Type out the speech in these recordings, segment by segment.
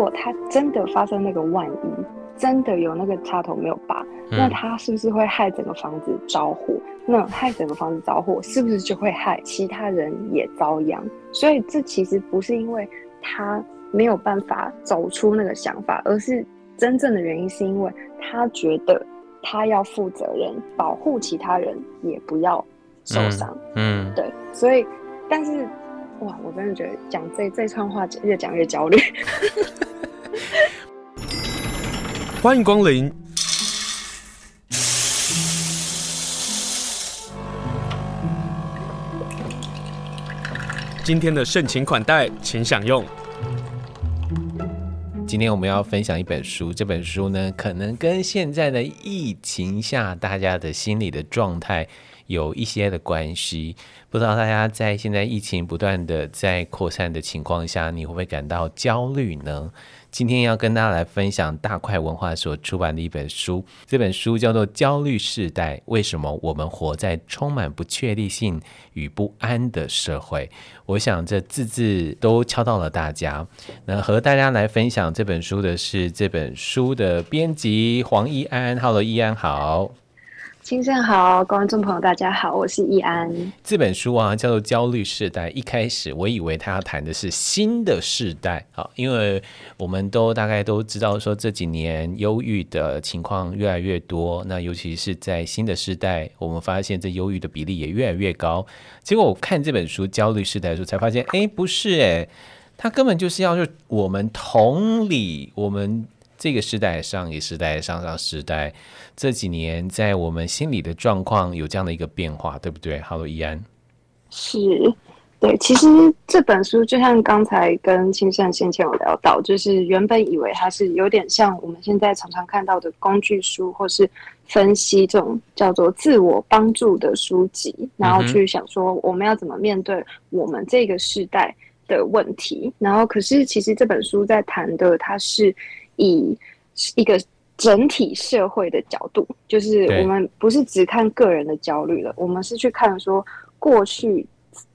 果他真的发生那个万一，真的有那个插头没有拔，嗯、那他是不是会害整个房子着火？那害整个房子着火，是不是就会害其他人也遭殃？所以这其实不是因为他没有办法走出那个想法，而是真正的原因是因为他觉得他要负责任，保护其他人也不要受伤。嗯，嗯对，所以，但是。哇，我真的觉得讲这这串话越讲越焦虑。欢迎光临。今天的盛情款待，请享用。今天我们要分享一本书，这本书呢，可能跟现在的疫情下大家的心理的状态。有一些的关系，不知道大家在现在疫情不断的在扩散的情况下，你会不会感到焦虑呢？今天要跟大家来分享大块文化所出版的一本书，这本书叫做《焦虑世代：为什么我们活在充满不确定性与不安的社会》。我想这字字都敲到了大家。那和大家来分享这本书的是这本书的编辑黄一安。Hello，奕安好。先生好，观众朋友大家好，我是易安。这本书啊叫做《焦虑世代》，一开始我以为他要谈的是新的世代，好，因为我们都大概都知道说这几年忧郁的情况越来越多，那尤其是在新的世代，我们发现这忧郁的比例也越来越高。结果我看这本书《焦虑世代》的时候，才发现，哎，不是哎，他根本就是要就我们同理我们。这个时代，上一个时代，上上时代，这几年在我们心里的状况有这样的一个变化，对不对？Hello，奕安，是，对，其实这本书就像刚才跟青山先前有聊到，就是原本以为它是有点像我们现在常常看到的工具书，或是分析这种叫做自我帮助的书籍，然后去想说我们要怎么面对我们这个时代的问题，然后可是其实这本书在谈的，它是。以一个整体社会的角度，就是我们不是只看个人的焦虑了，我们是去看说过去，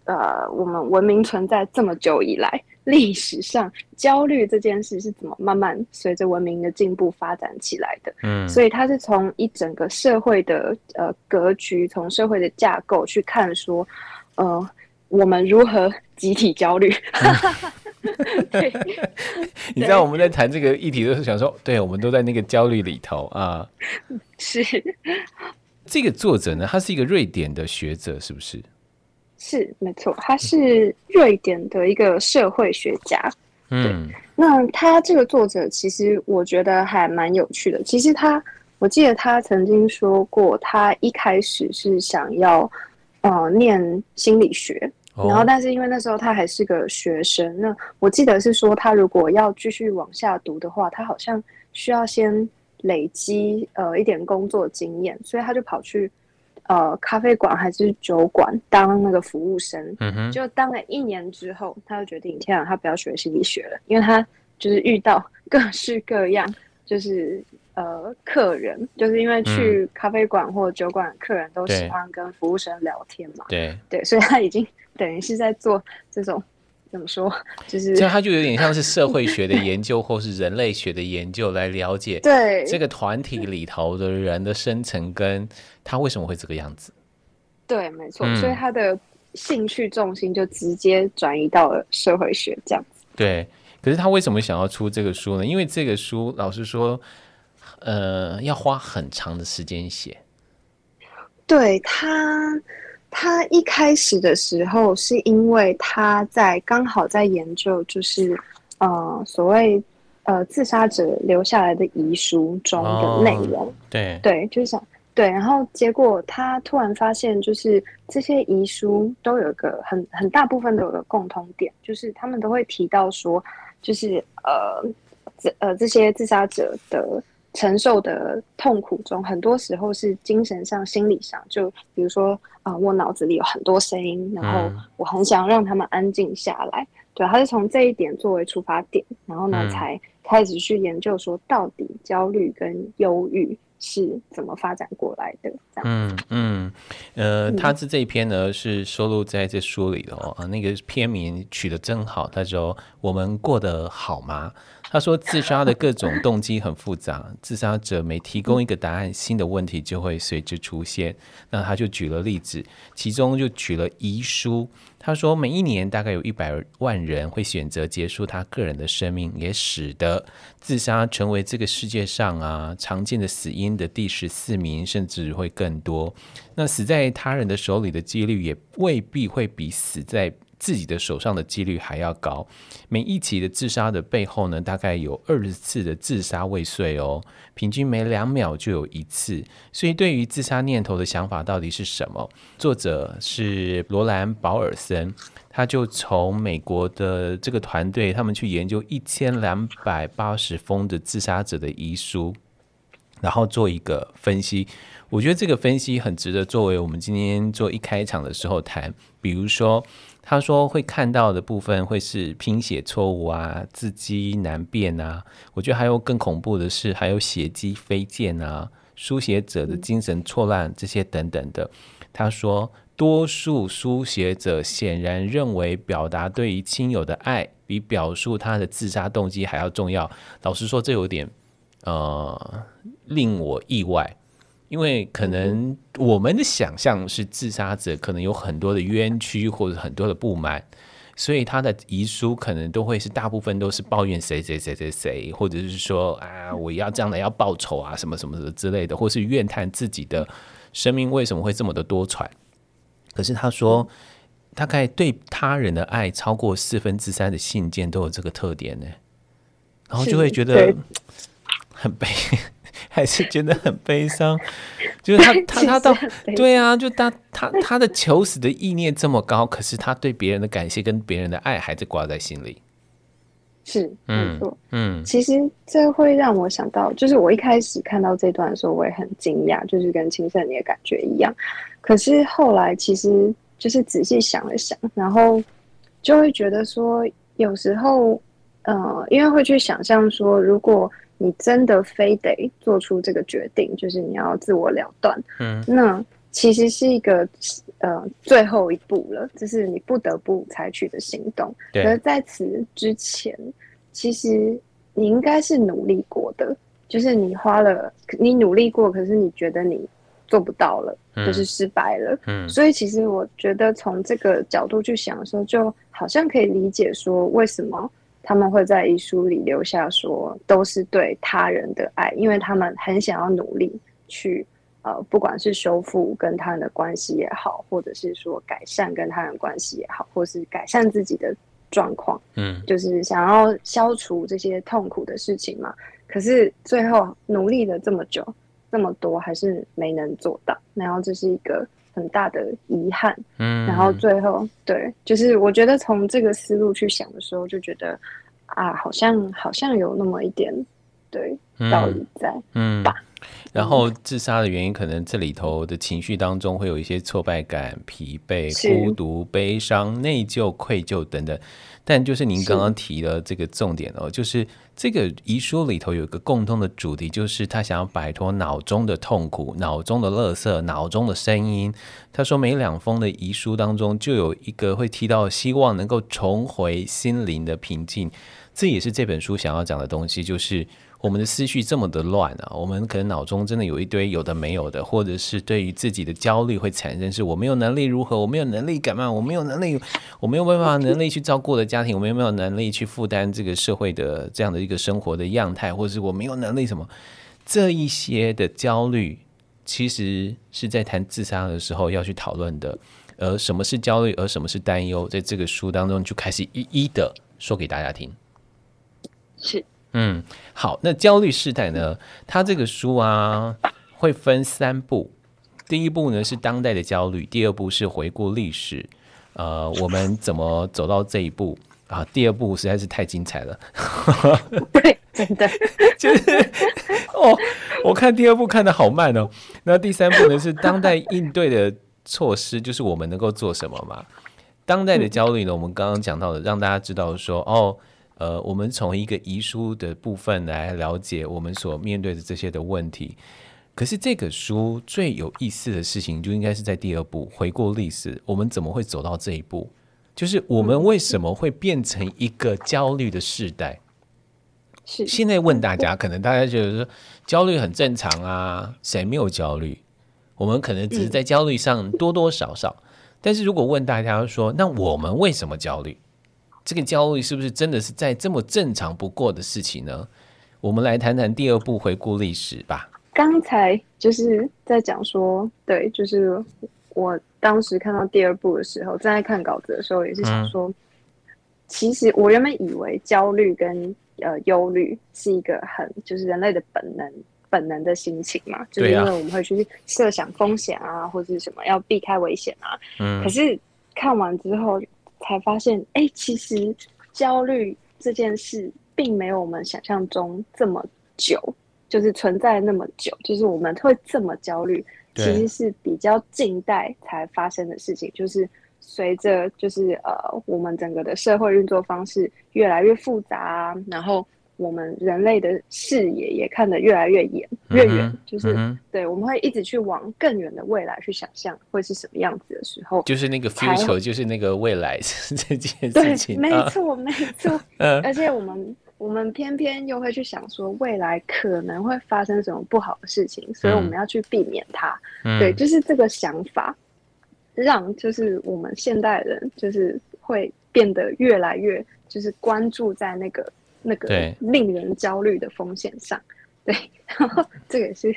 呃，我们文明存在这么久以来，历史上焦虑这件事是怎么慢慢随着文明的进步发展起来的。嗯，所以它是从一整个社会的呃格局，从社会的架构去看说，呃，我们如何集体焦虑。你知道我们在谈这个议题，都是想说，对，我们都在那个焦虑里头啊。是这个作者呢，他是一个瑞典的学者，是不是？是，没错，他是瑞典的一个社会学家。嗯，那他这个作者，其实我觉得还蛮有趣的。其实他，我记得他曾经说过，他一开始是想要呃念心理学。然后，但是因为那时候他还是个学生，那我记得是说，他如果要继续往下读的话，他好像需要先累积呃一点工作经验，所以他就跑去呃咖啡馆还是酒馆当那个服务生。嗯哼，就当了一年之后，他就决定天啊，他不要学心理学了，因为他就是遇到 各式各样，就是呃客人，就是因为去咖啡馆或酒馆，客人都喜欢跟服务生聊天嘛。对对，所以他已经。等于是在做这种怎么说，就是这样，他就有点像是社会学的研究，或是人类学的研究，来了解 对这个团体里头的人的生成，跟他为什么会这个样子。对，没错，嗯、所以他的兴趣重心就直接转移到了社会学这样子。对，可是他为什么想要出这个书呢？因为这个书，老实说，呃，要花很长的时间写。对他。他一开始的时候，是因为他在刚好在研究，就是呃所谓呃自杀者留下来的遗书中的内容。哦、对对，就是想对，然后结果他突然发现，就是这些遗书都有一个很很大部分都有个共通点，就是他们都会提到说，就是呃这呃这些自杀者的。承受的痛苦中，很多时候是精神上、心理上。就比如说，啊、呃，我脑子里有很多声音，然后我很想让他们安静下来。对，他是从这一点作为出发点，然后呢，嗯、才开始去研究说，到底焦虑跟忧郁是怎么发展过来的。这样嗯嗯，呃，他是这一篇呢，是收录在这书里的哦。啊，那个篇名取得真好，他说：“我们过得好吗？”他说，自杀的各种动机很复杂，自杀者每提供一个答案，新的问题就会随之出现。那他就举了例子，其中就举了遗书。他说，每一年大概有一百万人会选择结束他个人的生命，也使得自杀成为这个世界上啊常见的死因的第十四名，甚至会更多。那死在他人的手里的几率也未必会比死在自己的手上的几率还要高。每一起的自杀的背后呢，大概有二十次的自杀未遂哦，平均每两秒就有一次。所以，对于自杀念头的想法到底是什么？作者是罗兰·保尔森，他就从美国的这个团队，他们去研究一千两百八十封的自杀者的遗书，然后做一个分析。我觉得这个分析很值得作为我们今天做一开场的时候谈，比如说。他说会看到的部分会是拼写错误啊，字迹难辨啊。我觉得还有更恐怖的是，还有血迹飞溅啊，书写者的精神错乱这些等等的。他说，多数书写者显然认为表达对于亲友的爱比表述他的自杀动机还要重要。老实说，这有点呃令我意外。因为可能我们的想象是自杀者可能有很多的冤屈或者很多的不满，所以他的遗书可能都会是大部分都是抱怨谁谁谁谁谁，或者是说啊我要这样的要报仇啊什么什么的之类的，或是怨叹自己的生命为什么会这么的多舛。可是他说，大概对他人的爱超过四分之三的信件都有这个特点呢，然后就会觉得很悲。还是觉得很悲伤，就是他他他到对啊，就他他他的求死的意念这么高，可是他对别人的感谢跟别人的爱还是挂在心里。是，没错，嗯，其实这会让我想到，就是我一开始看到这段的时候，我也很惊讶，就是跟青胜你的感觉一样。可是后来其实就是仔细想了想，然后就会觉得说，有时候，呃，因为会去想象说，如果。你真的非得做出这个决定，就是你要自我了断，嗯，那其实是一个呃最后一步了，这是你不得不采取的行动。对，而在此之前，其实你应该是努力过的，就是你花了，你努力过，可是你觉得你做不到了，嗯，就是失败了，嗯，所以其实我觉得从这个角度去想的时候，就好像可以理解说为什么。他们会在遗书里留下说，都是对他人的爱，因为他们很想要努力去，呃，不管是修复跟他人的关系也好，或者是说改善跟他人关系也好，或是改善自己的状况，嗯，就是想要消除这些痛苦的事情嘛。可是最后努力了这么久，这么多，还是没能做到，然后这是一个。很大的遗憾，嗯，然后最后，对，就是我觉得从这个思路去想的时候，就觉得啊，好像好像有那么一点对道理在，嗯吧。然后自杀的原因，可能这里头的情绪当中会有一些挫败感、疲惫、孤独、悲伤、内疚、愧疚等等。但就是您刚刚提的这个重点哦，就是这个遗书里头有一个共通的主题，就是他想要摆脱脑中的痛苦、脑中的垃圾、脑中的声音。他说，每两封的遗书当中就有一个会提到希望能够重回心灵的平静，这也是这本书想要讲的东西，就是。我们的思绪这么的乱啊，我们可能脑中真的有一堆有的没有的，或者是对于自己的焦虑会产生，是我没有能力如何，我没有能力干嘛，我没有能力，我没有办法能力去照顾的家庭，我没有没有能力去负担这个社会的这样的一个生活的样态，或者是我没有能力什么，这一些的焦虑，其实是在谈自杀的时候要去讨论的。而什么是焦虑，而什么是担忧，在这个书当中就开始一一的说给大家听。是。嗯，好，那焦虑世代呢？它这个书啊，会分三部。第一步呢是当代的焦虑，第二步是回顾历史，呃，我们怎么走到这一步啊？第二步实在是太精彩了，对，真的 就是哦，我看第二部看的好慢哦。那第三步呢是当代应对的措施，就是我们能够做什么嘛？当代的焦虑呢，我们刚刚讲到的，让大家知道说哦。呃，我们从一个遗书的部分来了解我们所面对的这些的问题。可是这个书最有意思的事情，就应该是在第二步回顾历史，我们怎么会走到这一步？就是我们为什么会变成一个焦虑的世代？是现在问大家，可能大家觉得说焦虑很正常啊，谁没有焦虑？我们可能只是在焦虑上多多少少。嗯、但是如果问大家说，那我们为什么焦虑？这个焦虑是不是真的是在这么正常不过的事情呢？我们来谈谈第二部回顾历史吧。刚才就是在讲说，对，就是我当时看到第二部的时候，正在看稿子的时候，也是想说，嗯、其实我原本以为焦虑跟呃忧虑是一个很就是人类的本能本能的心情嘛，就是因为我们会去设想风险啊，或者是什么要避开危险啊。嗯。可是看完之后才发现，哎、欸，其实焦虑这件事并没有我们想象中这么久。就是存在那么久，就是我们会这么焦虑，其实是比较近代才发生的事情。就是随着就是呃，我们整个的社会运作方式越来越复杂啊，然后我们人类的视野也看得越来越远，越远。就是、嗯、对，我们会一直去往更远的未来去想象会是什么样子的时候，就是那个 future，就是那个未来 这件事情。对，没错，没 错。嗯，而且我们。我们偏偏又会去想说未来可能会发生什么不好的事情，所以我们要去避免它。嗯、对，就是这个想法，让就是我们现代人就是会变得越来越就是关注在那个那个令人焦虑的风险上。对，然后这个也是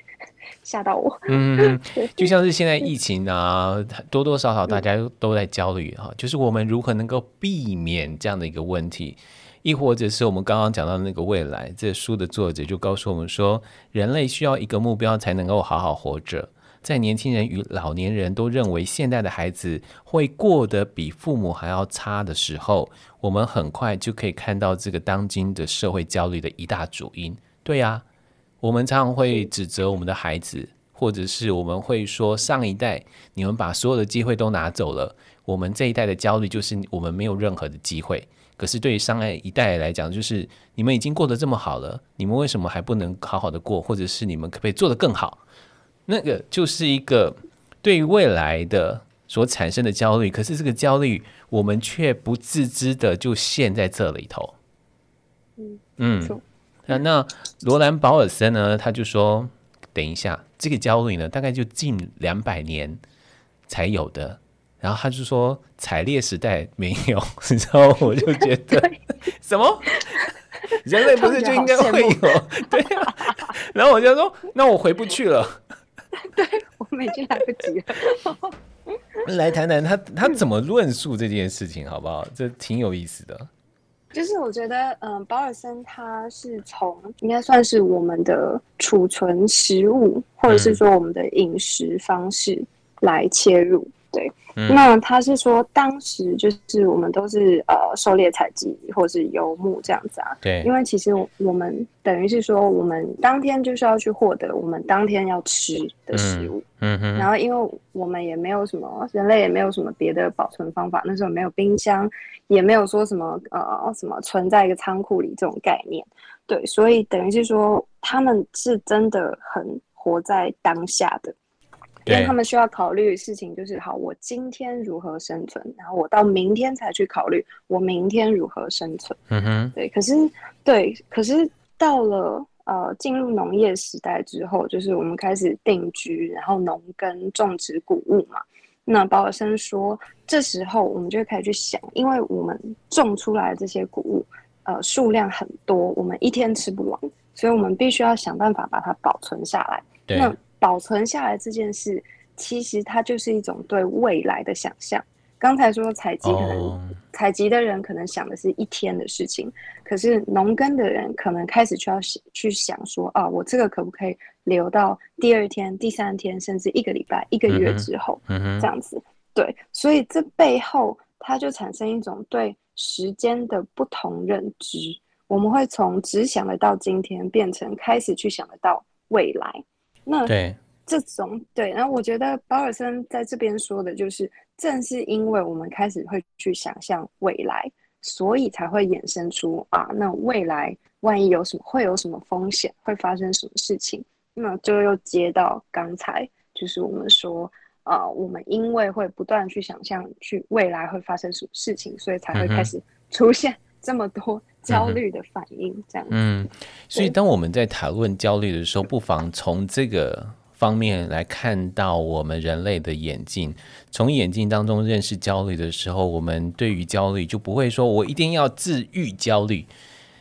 吓到我。嗯，就像是现在疫情啊，多多少少大家都在焦虑哈，就是我们如何能够避免这样的一个问题。亦或者是我们刚刚讲到的那个未来，这书的作者就告诉我们说，人类需要一个目标才能够好好活着。在年轻人与老年人都认为现在的孩子会过得比父母还要差的时候，我们很快就可以看到这个当今的社会焦虑的一大主因。对呀，我们常常会指责我们的孩子，或者是我们会说上一代你们把所有的机会都拿走了，我们这一代的焦虑就是我们没有任何的机会。可是对于上一代来讲，就是你们已经过得这么好了，你们为什么还不能好好的过？或者是你们可不可以做得更好？那个就是一个对于未来的所产生的焦虑。可是这个焦虑，我们却不自知的就陷在这里头。嗯嗯，那那罗兰·保尔森呢？他就说：“等一下，这个焦虑呢，大概就近两百年才有的。”然后他就说，采猎时代没有，然后我就觉得 什么 人类不是就应该会有？对啊，然后我就说，那我回不去了。对，我们已经来不及了。来谈谈他他怎么论述这件事情，好不好？这挺有意思的。就是我觉得，嗯、呃，保尔森他是从应该算是我们的储存食物，或者是说我们的饮食方式来切入。嗯对，嗯、那他是说，当时就是我们都是呃狩猎采集或是游牧这样子啊。对，因为其实我们等于是说，我们当天就是要去获得我们当天要吃的食物。嗯哼。然后，因为我们也没有什么人类也没有什么别的保存方法，那时候没有冰箱，也没有说什么呃什么存在一个仓库里这种概念。对，所以等于是说，他们是真的很活在当下的。因为他们需要考虑的事情就是：好，我今天如何生存，然后我到明天才去考虑我明天如何生存。嗯哼，对。可是，对，可是到了呃进入农业时代之后，就是我们开始定居，然后农耕种植谷物嘛。那保尔森说，这时候我们就会开始去想，因为我们种出来的这些谷物，呃，数量很多，我们一天吃不完，所以我们必须要想办法把它保存下来。对。那保存下来这件事，其实它就是一种对未来的想象。刚才说采集，可能采集的人可能想的是一天的事情，可是农耕的人可能开始就要去想说，啊，我这个可不可以留到第二天、第三天，甚至一个礼拜、一个月之后，这样子。对，所以这背后它就产生一种对时间的不同认知。我们会从只想得到今天，变成开始去想得到未来。那对。这种对，然后我觉得保尔森在这边说的就是，正是因为我们开始会去想象未来，所以才会衍生出啊，那未来万一有什么，会有什么风险，会发生什么事情，那就又接到刚才就是我们说啊，我们因为会不断去想象去未来会发生什么事情，所以才会开始出现这么多焦虑的反应，这样子。嗯，所以当我们在讨论焦虑的时候，不妨从这个方面来看到我们人类的眼镜。从眼镜当中认识焦虑的时候，我们对于焦虑就不会说我一定要治愈焦虑。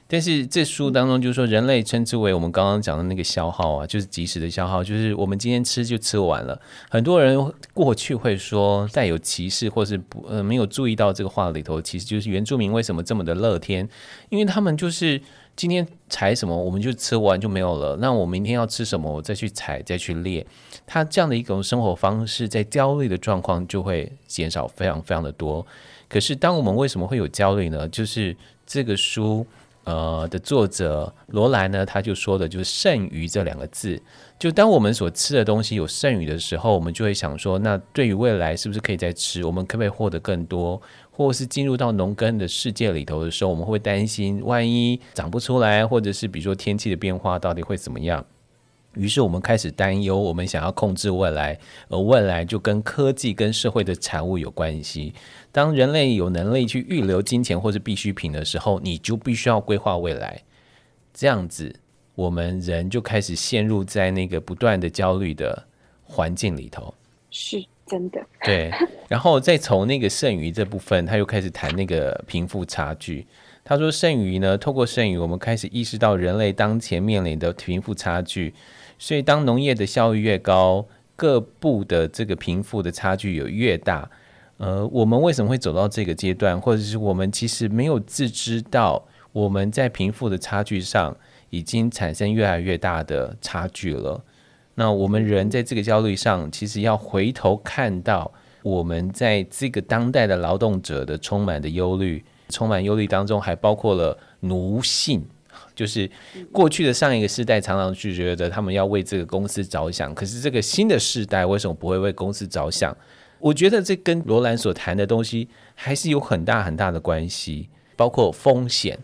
但是这书当中就是说，人类称之为我们刚刚讲的那个消耗啊，就是即时的消耗，就是我们今天吃就吃完了。很多人过去会说带有歧视，或是不呃没有注意到这个话里头，其实就是原住民为什么这么的乐天，因为他们就是今天采什么我们就吃完就没有了，那我明天要吃什么我再去采再去猎，他这样的一种生活方式，在焦虑的状况就会减少非常非常的多。可是当我们为什么会有焦虑呢？就是这个书。呃的作者罗兰呢，他就说的就是剩余这两个字。就当我们所吃的东西有剩余的时候，我们就会想说，那对于未来是不是可以再吃？我们可不可以获得更多？或是进入到农耕的世界里头的时候，我们会担心，万一长不出来，或者是比如说天气的变化到底会怎么样？于是我们开始担忧，我们想要控制未来，而未来就跟科技跟社会的产物有关系。当人类有能力去预留金钱或是必需品的时候，你就必须要规划未来。这样子，我们人就开始陷入在那个不断的焦虑的环境里头。是真的。对，然后再从那个剩余这部分，他又开始谈那个贫富差距。他说，剩余呢，透过剩余，我们开始意识到人类当前面临的贫富差距。所以，当农业的效益越高，各部的这个贫富的差距有越大。呃，我们为什么会走到这个阶段，或者是我们其实没有自知到我们在贫富的差距上已经产生越来越大的差距了？那我们人在这个焦虑上，其实要回头看到我们在这个当代的劳动者的充满的忧虑，充满忧虑当中还包括了奴性。就是过去的上一个世代常常就觉得他们要为这个公司着想，可是这个新的世代为什么不会为公司着想？我觉得这跟罗兰所谈的东西还是有很大很大的关系，包括风险。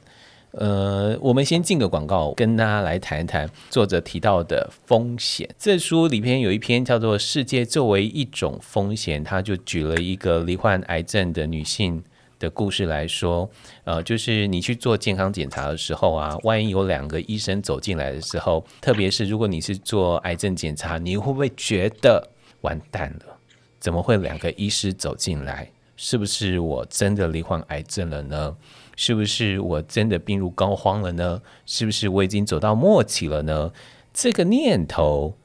呃，我们先进个广告，跟大家来谈一谈作者提到的风险。这书里边有一篇叫做《世界作为一种风险》，他就举了一个罹患癌症的女性。的故事来说，呃，就是你去做健康检查的时候啊，万一有两个医生走进来的时候，特别是如果你是做癌症检查，你会不会觉得完蛋了？怎么会两个医师走进来？是不是我真的罹患癌症了呢？是不是我真的病入膏肓了呢？是不是我已经走到末期了呢？这个念头，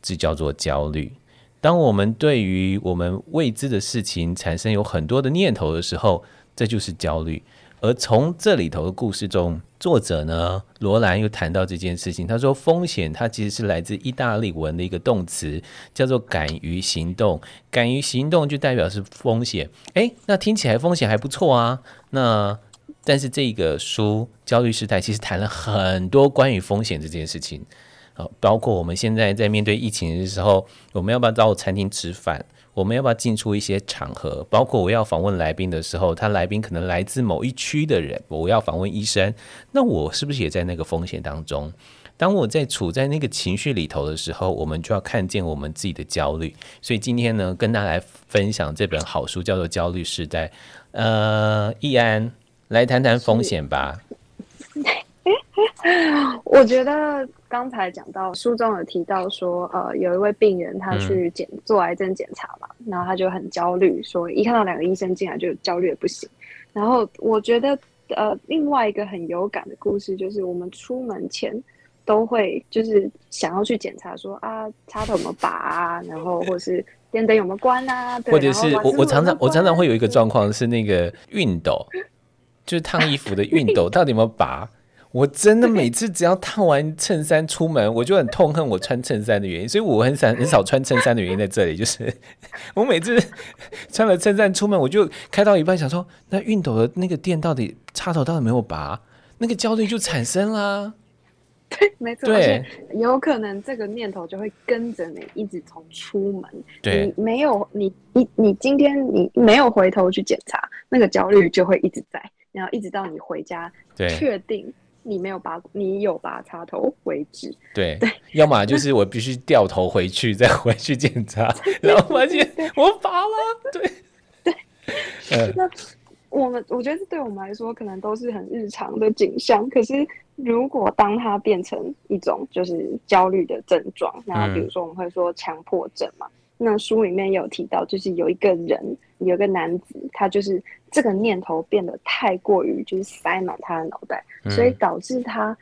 这叫做焦虑。当我们对于我们未知的事情产生有很多的念头的时候，这就是焦虑，而从这里头的故事中，作者呢，罗兰又谈到这件事情。他说，风险它其实是来自意大利文的一个动词，叫做“敢于行动”。敢于行动就代表是风险。诶，那听起来风险还不错啊。那但是这个书《焦虑时代》其实谈了很多关于风险这件事情。好，包括我们现在在面对疫情的时候，我们要不要到餐厅吃饭？我们要不要进出一些场合？包括我要访问来宾的时候，他来宾可能来自某一区的人，我要访问医生，那我是不是也在那个风险当中？当我在处在那个情绪里头的时候，我们就要看见我们自己的焦虑。所以今天呢，跟大家来分享这本好书，叫做《焦虑时代》。呃，易安来谈谈风险吧。我觉得刚才讲到书中有提到说，呃，有一位病人他去检做癌症检查嘛，然后他就很焦虑，说一看到两个医生进来就焦虑的不行。然后我觉得，呃，另外一个很有感的故事就是，我们出门前都会就是想要去检查说啊，插头有没有拔啊，然后或是电灯有没有关啊，对，或者是我我常常我常常会有一个状况是那个熨斗，就是烫衣服的熨斗 到底有没有拔？我真的每次只要烫完衬衫出门，我就很痛恨我穿衬衫的原因，所以我很少很少穿衬衫的原因在这里，就是 我每次穿了衬衫出门，我就开到一半想说，那熨斗的那个电到底插头到底没有拔，那个焦虑就产生啦。对，没错，而且，有可能这个念头就会跟着你一直从出门，对，你没有你你你今天你没有回头去检查，那个焦虑就会一直在，然后一直到你回家，确定。你没有拔，你有拔插头为止。对对，要么就是我必须掉头回去，再回去检查，然后发现我拔了。对对，呃、那我们我觉得对我们来说，可能都是很日常的景象。可是，如果当它变成一种就是焦虑的症状，那比如说我们会说强迫症嘛。嗯、那书里面有提到，就是有一个人，有个男子，他就是这个念头变得太过于就是塞满他的脑袋，嗯、所以导致他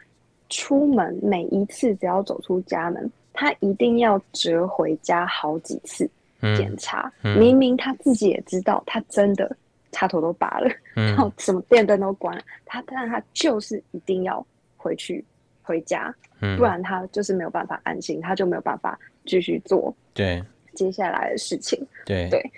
出门每一次只要走出家门，他一定要折回家好几次检查。明明他自己也知道，他真的。插头都拔了，然后什么电灯都关了，嗯、他但他就是一定要回去回家，嗯、不然他就是没有办法安心，他就没有办法继续做对接下来的事情。对对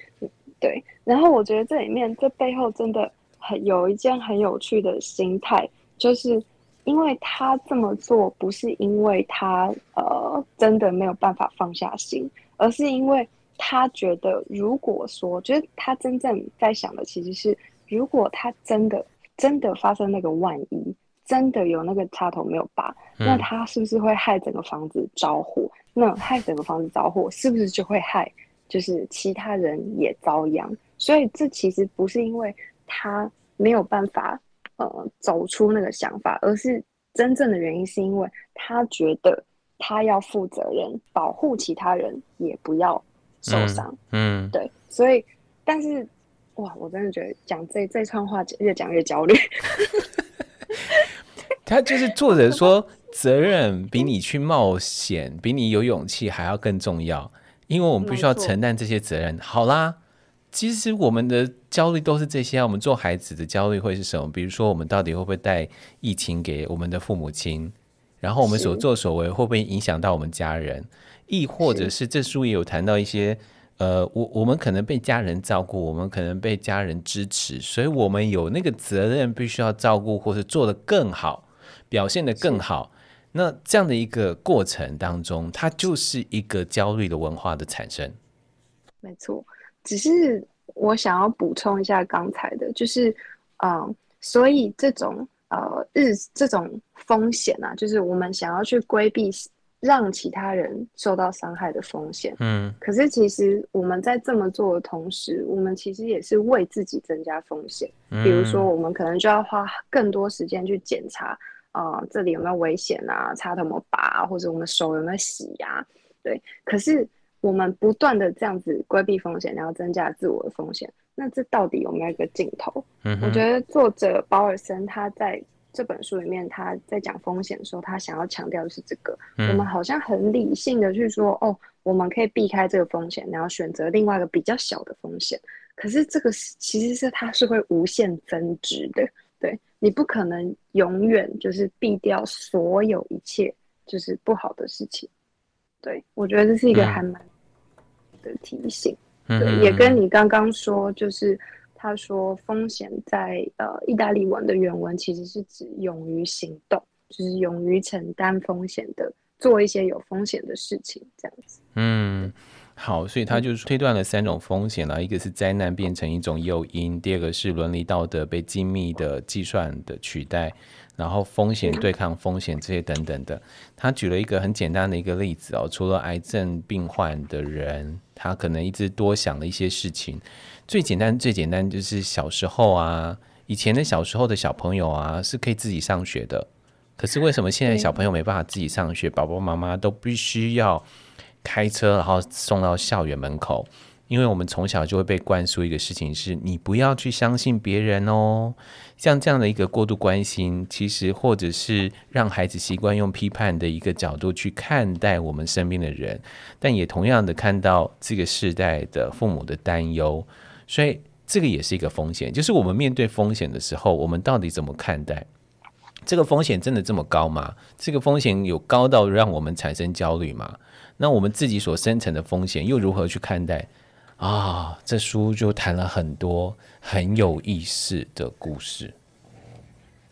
对，然后我觉得这里面这背后真的很有一件很有趣的心态，就是因为他这么做不是因为他呃真的没有办法放下心，而是因为。他觉得，如果说，就是他真正在想的，其实是，如果他真的真的发生那个万一，真的有那个插头没有拔，嗯、那他是不是会害整个房子着火？那害整个房子着火，是不是就会害就是其他人也遭殃？所以这其实不是因为他没有办法呃走出那个想法，而是真正的原因是因为他觉得他要负责任，保护其他人也不要。受伤，嗯，嗯对，所以，但是，哇，我真的觉得讲这这串话越讲越焦虑。他就是作者说，责任比你去冒险，比你有勇气还要更重要，因为我们必须要承担这些责任。好啦，其实我们的焦虑都是这些啊。我们做孩子的焦虑会是什么？比如说，我们到底会不会带疫情给我们的父母亲？然后我们所作所为会不会影响到我们家人？亦或者是这书也有谈到一些，呃，我我们可能被家人照顾，我们可能被家人支持，所以我们有那个责任，必须要照顾或是做得更好，表现得更好。那这样的一个过程当中，它就是一个焦虑的文化的产生。没错，只是我想要补充一下刚才的，就是，嗯、呃，所以这种呃日这种风险啊，就是我们想要去规避。让其他人受到伤害的风险，嗯，可是其实我们在这么做的同时，我们其实也是为自己增加风险。嗯，比如说，我们可能就要花更多时间去检查，啊，呃，这里有没有危险啊？插头有没有拔啊？或者我们的手有没有洗呀？对。可是我们不断的这样子规避风险，然后增加自我的风险，那这到底有没有一个尽头？嗯，我觉得作者保尔森他在。这本书里面，他在讲风险的时候，他想要强调的是这个。嗯、我们好像很理性的去说，哦，我们可以避开这个风险，然后选择另外一个比较小的风险。可是这个其实是它是会无限增值的，对，你不可能永远就是避掉所有一切就是不好的事情。对，我觉得这是一个还蛮的提醒。嗯、对，也跟你刚刚说就是。他说：“风险在呃意大利文的原文其实是指勇于行动，就是勇于承担风险的，做一些有风险的事情，这样子。”嗯。好，所以他就是推断了三种风险了，一个是灾难变成一种诱因，第二个是伦理道德被精密的计算的取代，然后风险对抗风险这些等等的。他举了一个很简单的一个例子哦，除了癌症病患的人，他可能一直多想了一些事情。最简单最简单就是小时候啊，以前的小时候的小朋友啊是可以自己上学的，可是为什么现在小朋友没办法自己上学？爸爸妈妈都必须要。开车，然后送到校园门口，因为我们从小就会被灌输一个事情是：你不要去相信别人哦。像这样的一个过度关心，其实或者是让孩子习惯用批判的一个角度去看待我们身边的人，但也同样的看到这个世代的父母的担忧，所以这个也是一个风险。就是我们面对风险的时候，我们到底怎么看待？这个风险真的这么高吗？这个风险有高到让我们产生焦虑吗？那我们自己所生成的风险又如何去看待？啊，这书就谈了很多很有意思的故事。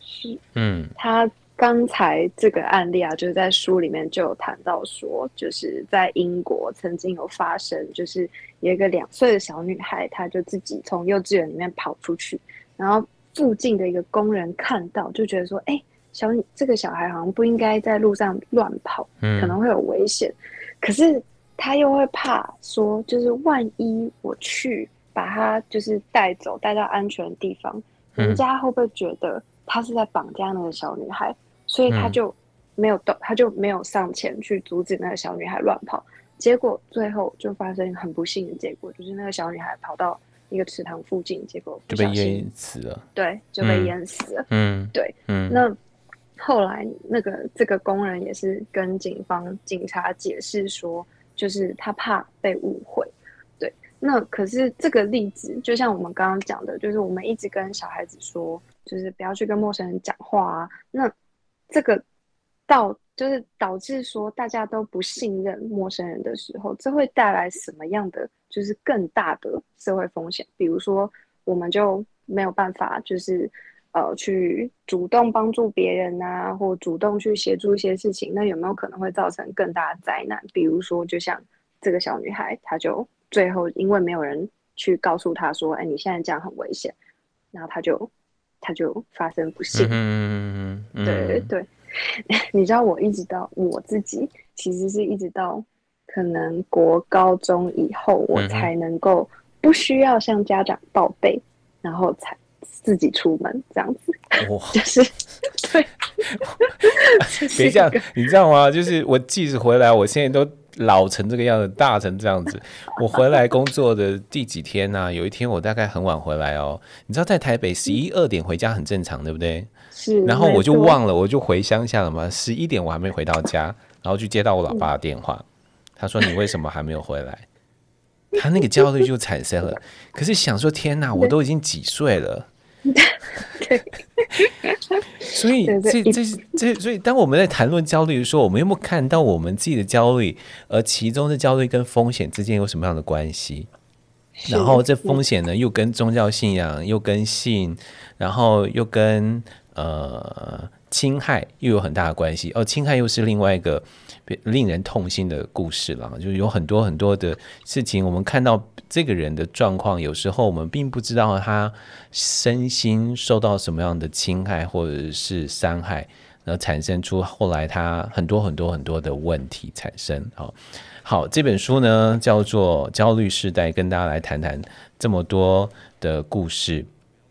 是，嗯，他刚才这个案例啊，就是在书里面就有谈到说，就是在英国曾经有发生，就是有一个两岁的小女孩，她就自己从幼稚园里面跑出去，然后附近的一个工人看到，就觉得说，哎，小女这个小孩好像不应该在路上乱跑，嗯，可能会有危险。可是他又会怕说，就是万一我去把他就是带走带到安全的地方，人家会不会觉得他是在绑架那个小女孩？所以他就没有动，他就没有上前去阻止那个小女孩乱跑。结果最后就发生很不幸的结果，就是那个小女孩跑到一个池塘附近，结果就被淹死了。对，就被淹死了。嗯，对，嗯。那后来那个这个工人也是跟警方警察解释说，就是他怕被误会。对，那可是这个例子，就像我们刚刚讲的，就是我们一直跟小孩子说，就是不要去跟陌生人讲话啊。那这个到就是导致说大家都不信任陌生人的时候，这会带来什么样的就是更大的社会风险？比如说，我们就没有办法就是呃去主动帮助别人啊，或主动去协助一些事情，那有没有可能会造成更大的灾难？比如说，就像这个小女孩，她就最后因为没有人去告诉她说：“哎，你现在这样很危险。”然后她就。她就发生不幸，嗯，嗯对对对，你知道我一直到我自己，其实是一直到可能国高中以后，我才能够不需要向家长报备，嗯、然后才自己出门这样子，哇，就是对，别这样，你知道吗？就是我即使回来，我现在都。老成这个样子，大成这样子。我回来工作的第几天呢、啊？有一天我大概很晚回来哦。你知道在台北十一二点回家很正常，对不对？是。然后我就忘了，我就回乡下了嘛。十一点我还没回到家，然后就接到我老爸的电话，他说：“你为什么还没有回来？”他那个焦虑就产生了。可是想说，天哪，我都已经几岁了。对，所以这这这，所以当我们在谈论焦虑的时候，我们有没有看到我们自己的焦虑，而其中的焦虑跟风险之间有什么样的关系？然后这风险呢，又跟宗教信仰，又跟性，然后又跟呃侵害又有很大的关系。哦，侵害又是另外一个。令人痛心的故事了，就是有很多很多的事情，我们看到这个人的状况，有时候我们并不知道他身心受到什么样的侵害或者是伤害，然后产生出后来他很多很多很多的问题产生。好，好，这本书呢叫做《焦虑时代》，跟大家来谈谈这么多的故事。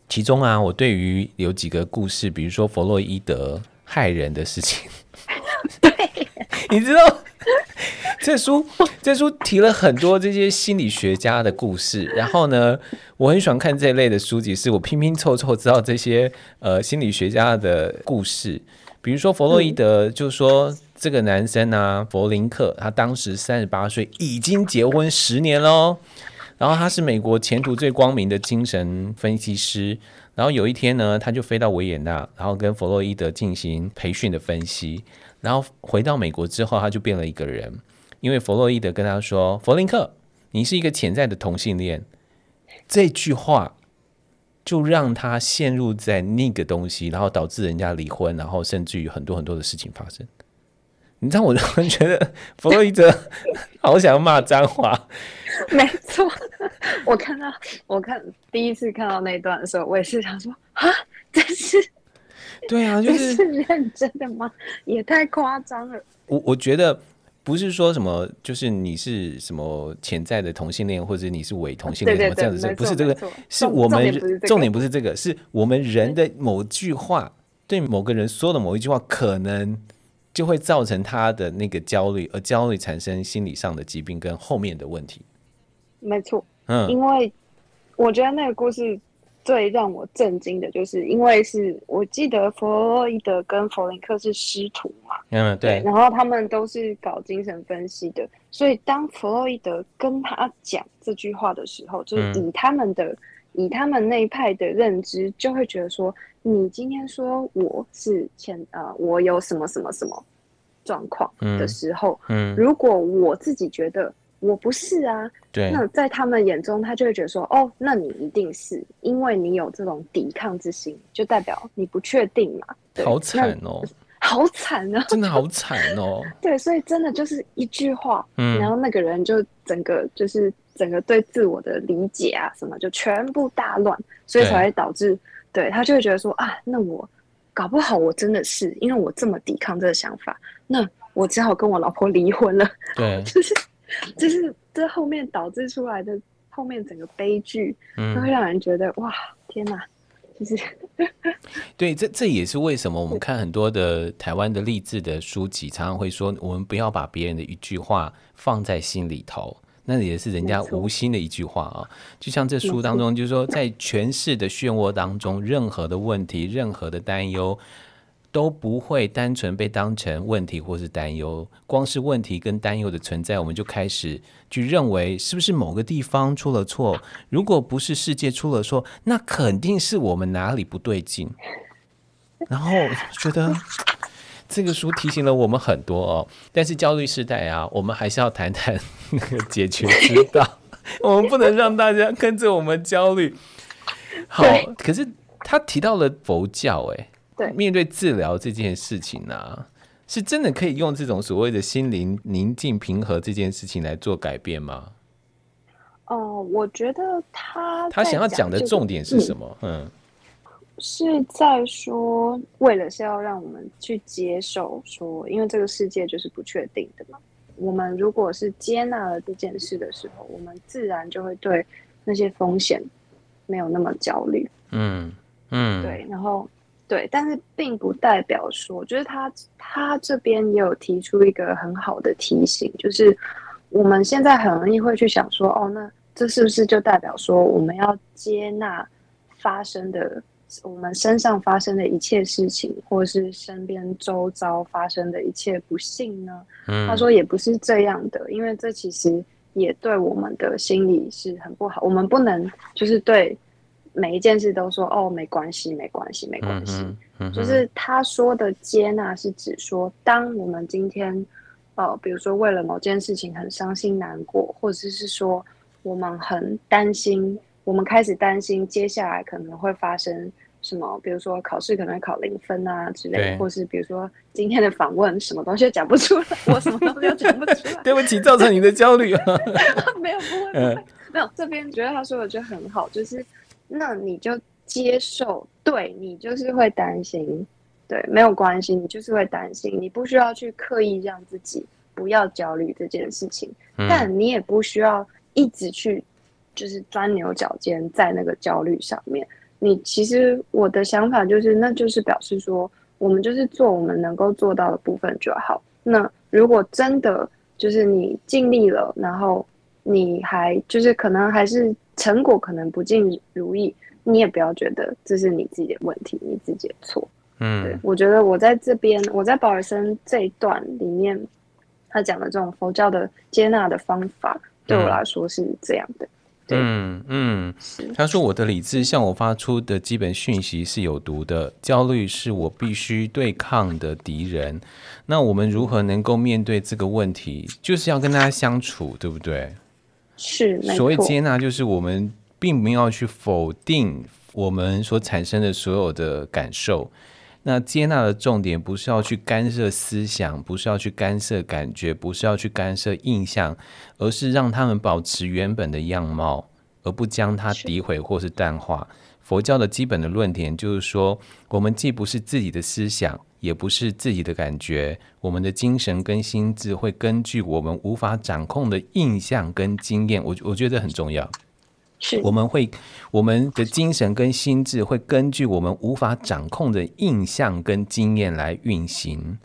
其中啊，我对于有几个故事，比如说弗洛伊德害人的事情。你知道 这书这书提了很多这些心理学家的故事，然后呢，我很喜欢看这类的书籍，是我拼拼凑凑知道这些呃心理学家的故事。比如说弗洛伊德，就说这个男生啊，弗林克，他当时三十八岁，已经结婚十年喽，然后他是美国前途最光明的精神分析师。然后有一天呢，他就飞到维也纳，然后跟弗洛伊德进行培训的分析。然后回到美国之后，他就变了一个人，因为弗洛伊德跟他说：“弗林克，你是一个潜在的同性恋。”这句话就让他陷入在那个东西，然后导致人家离婚，然后甚至于很多很多的事情发生。你知道，我就觉得弗洛伊德好想骂脏话。没错，我看到我看第一次看到那段的时候，我也是想说啊，这是。对啊，就是，是认真的吗？也太夸张了。我我觉得不是说什么，就是你是什么潜在的同性恋，或者你是伪同性恋，什么这样子，不是这个，是我们重点不是这个，是我们人的某句话对某个人说的某一句话，可能就会造成他的那个焦虑，而焦虑产生心理上的疾病跟后面的问题。没错，嗯，因为我觉得那个故事。最让我震惊的就是，因为是我记得弗洛伊德跟弗林克是师徒嘛，嗯，对，然后他们都是搞精神分析的，所以当弗洛伊德跟他讲这句话的时候，就是以他们的、嗯、以他们那一派的认知，就会觉得说，你今天说我是前呃，我有什么什么什么状况的时候，嗯，嗯，如果我自己觉得。我不是啊，对。那在他们眼中，他就会觉得说，哦，那你一定是，因为你有这种抵抗之心，就代表你不确定嘛。好惨哦，好惨啊，真的好 惨哦。对，所以真的就是一句话，嗯，然后那个人就整个就是整个对自我的理解啊什么就全部大乱，所以才会导致，对，对他就会觉得说啊，那我搞不好我真的是因为我这么抵抗这个想法，那我只好跟我老婆离婚了。对，就是。就是这后面导致出来的后面整个悲剧，都会让人觉得哇，天哪！就是 对，这这也是为什么我们看很多的台湾的励志的书籍，常常会说，我们不要把别人的一句话放在心里头，那也是人家无心的一句话啊。就像这书当中，就是说，在权势的漩涡当中，任何的问题，任何的担忧。都不会单纯被当成问题或是担忧，光是问题跟担忧的存在，我们就开始去认为是不是某个地方出了错？如果不是世界出了错，那肯定是我们哪里不对劲。然后觉得这个书提醒了我们很多哦，但是焦虑时代啊，我们还是要谈谈 那个解决之道。我们不能让大家跟着我们焦虑。好，可是他提到了佛教，哎。面对治疗这件事情呢、啊，是真的可以用这种所谓的心灵宁静平和这件事情来做改变吗？哦、呃，我觉得他他想要讲的重点是什么？嗯，嗯是在说，为了是要让我们去接受说，因为这个世界就是不确定的嘛。我们如果是接纳了这件事的时候，我们自然就会对那些风险没有那么焦虑。嗯嗯，对，然后。对，但是并不代表说，就是他他这边也有提出一个很好的提醒，就是我们现在很容易会去想说，哦，那这是不是就代表说我们要接纳发生的我们身上发生的一切事情，或是身边周遭发生的一切不幸呢？嗯，他说也不是这样的，因为这其实也对我们的心理是很不好，我们不能就是对。每一件事都说哦，没关系，没关系，没关系。嗯嗯、就是他说的接纳，是指说，当我们今天，呃，比如说为了某件事情很伤心难过，或者是说我们很担心，我们开始担心接下来可能会发生什么，比如说考试可能会考零分啊之类的，或是比如说今天的访问什么东西都讲不出来，我什么东西都讲不出来。对不起，造成你的焦虑啊。没有，不会，不会，嗯、没有。这边觉得他说的就很好，就是。那你就接受，对，你就是会担心，对，没有关系，你就是会担心，你不需要去刻意让自己不要焦虑这件事情，嗯，但你也不需要一直去就是钻牛角尖在那个焦虑上面。你其实我的想法就是，那就是表示说，我们就是做我们能够做到的部分就好。那如果真的就是你尽力了，然后你还就是可能还是。成果可能不尽如意，你也不要觉得这是你自己的问题，你自己的错。嗯，对，我觉得我在这边，我在保尔森这一段里面，他讲的这种佛教的接纳的方法，对我来说是这样的。嗯嗯，他说我的理智向我发出的基本讯息是有毒的，焦虑是我必须对抗的敌人。那我们如何能够面对这个问题？就是要跟大家相处，对不对？是，所谓接纳，就是我们并没有去否定我们所产生的所有的感受。那接纳的重点不是要去干涉思想，不是要去干涉感觉，不是要去干涉印象，而是让他们保持原本的样貌，而不将它诋毁或是淡化。佛教的基本的论点就是说，我们既不是自己的思想。也不是自己的感觉，我们的精神跟心智会根据我们无法掌控的印象跟经验，我我觉得很重要。是，我们会我们的精神跟心智会根据我们无法掌控的印象跟经验来运行。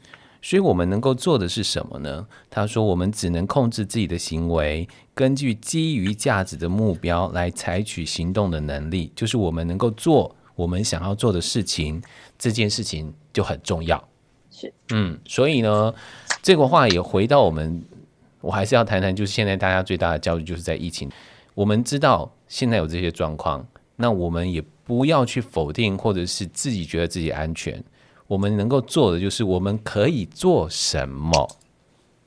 所以，我们能够做的是什么呢？他说，我们只能控制自己的行为，根据基于价值的目标来采取行动的能力，就是我们能够做我们想要做的事情。这件事情。就很重要，是嗯，所以呢，这个话也回到我们，我还是要谈谈，就是现在大家最大的焦虑就是在疫情。我们知道现在有这些状况，那我们也不要去否定，或者是自己觉得自己安全。我们能够做的就是我们可以做什么，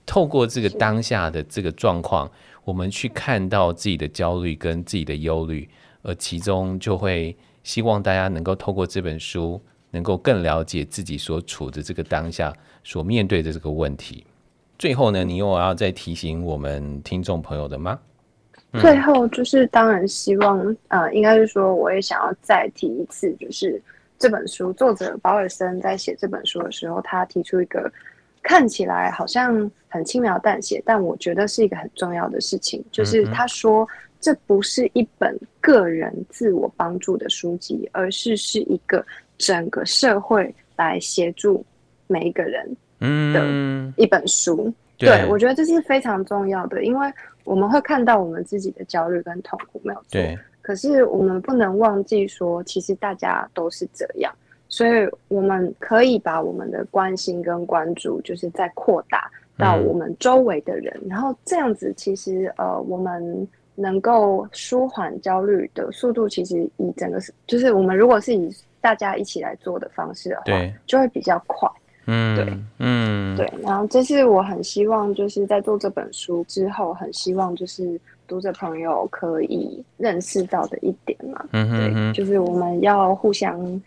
透过这个当下的这个状况，我们去看到自己的焦虑跟自己的忧虑，而其中就会希望大家能够透过这本书。能够更了解自己所处的这个当下，所面对的这个问题。最后呢，你有要再提醒我们听众朋友的吗？嗯、最后就是当然希望，呃，应该是说，我也想要再提一次，就是这本书作者保尔森在写这本书的时候，他提出一个看起来好像很轻描淡写，但我觉得是一个很重要的事情，就是他说，这不是一本个人自我帮助的书籍，而是是一个整个社会来协助每一个人的一本书。嗯、对，对，我觉得这是非常重要的，因为我们会看到我们自己的焦虑跟痛苦没有错，对，可是我们不能忘记说，其实大家都是这样。所以我们可以把我们的关心跟关注，就是在扩大到我们周围的人，嗯、然后这样子，其实呃，我们能够舒缓焦虑的速度，其实以整个是，就是我们如果是以大家一起来做的方式的话，就会比较快。嗯，对，嗯，对。然后这是我很希望，就是在做这本书之后，很希望就是读者朋友可以认识到的一点嘛。嗯哼哼，对，就是我们要互相。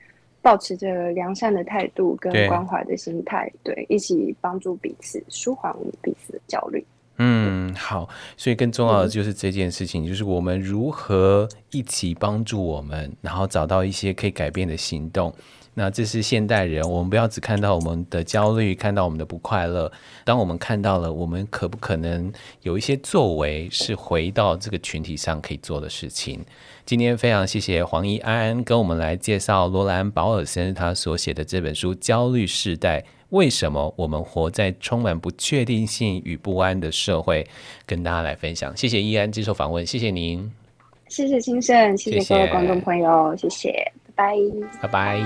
保持着良善的态度跟关怀的心态，对，对，一起帮助彼此，舒缓彼此的焦虑。嗯，好，所以更重要的就是这件事情，就是我们如何一起帮助我们，然后找到一些可以改变的行动。那这是现代人，我们不要只看到我们的焦虑，看到我们的不快乐。当我们看到了，我们可不可能有一些作为，是回到这个群体上可以做的事情？今天非常谢谢黄怡安跟我们来介绍罗兰保尔森他所写的这本书《焦虑世代：为什么我们活在充满不确定性与不安的社会》，跟大家来分享。谢谢依安接受访问，谢谢您，谢谢清盛，谢谢各位观众朋友，谢谢。拜拜，